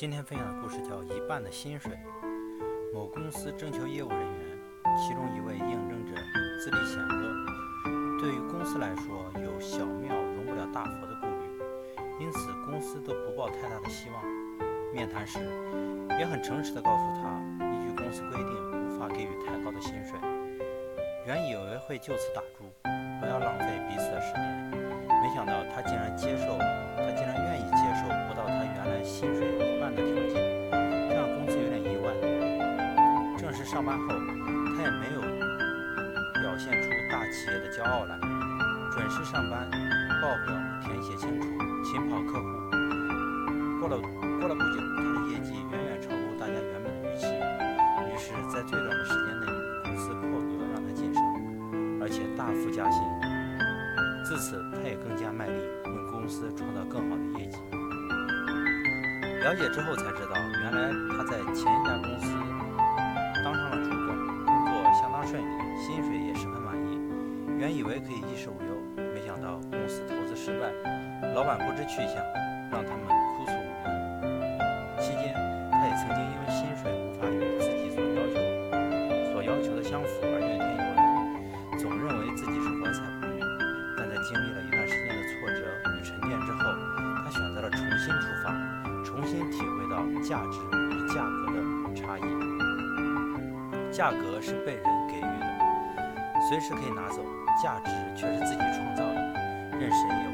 今天分享的故事叫《一半的薪水》。某公司征求业务人员，其中一位应征者资历显赫，对于公司来说有小庙容不了大佛的顾虑，因此公司都不抱太大的希望。面谈时也很诚实地告诉他，依据公司规定，无法给予太高的薪水。原以为会就此打住，不要浪费彼此的时间，没想到他竟然接受，他竟然愿意接受不到他原来薪水的条件，这让公司有点意外。正式上班后，他也没有表现出大企业的骄傲来，准时上班，报表填写清楚，勤跑客户。过了过了不久，他的业绩远远超过大家原本的预期，于是，在最短的时间内，公司破格让他晋升，而且大幅加薪。自此，他也更加卖力，为公司创造更。了解之后才知道，原来他在前一家公司当上了主管，工作相当顺利，薪水也十分满意。原以为可以衣食无忧，没想到公司投资失败，老板不知去向，让他们哭诉无门。期间，他也曾经因为薪水无法与自己所要求所要求的相符而怨天尤人，总认为到价值与价格的差异。价格是被人给予的，随时可以拿走；价值却是自己创造的，任谁也。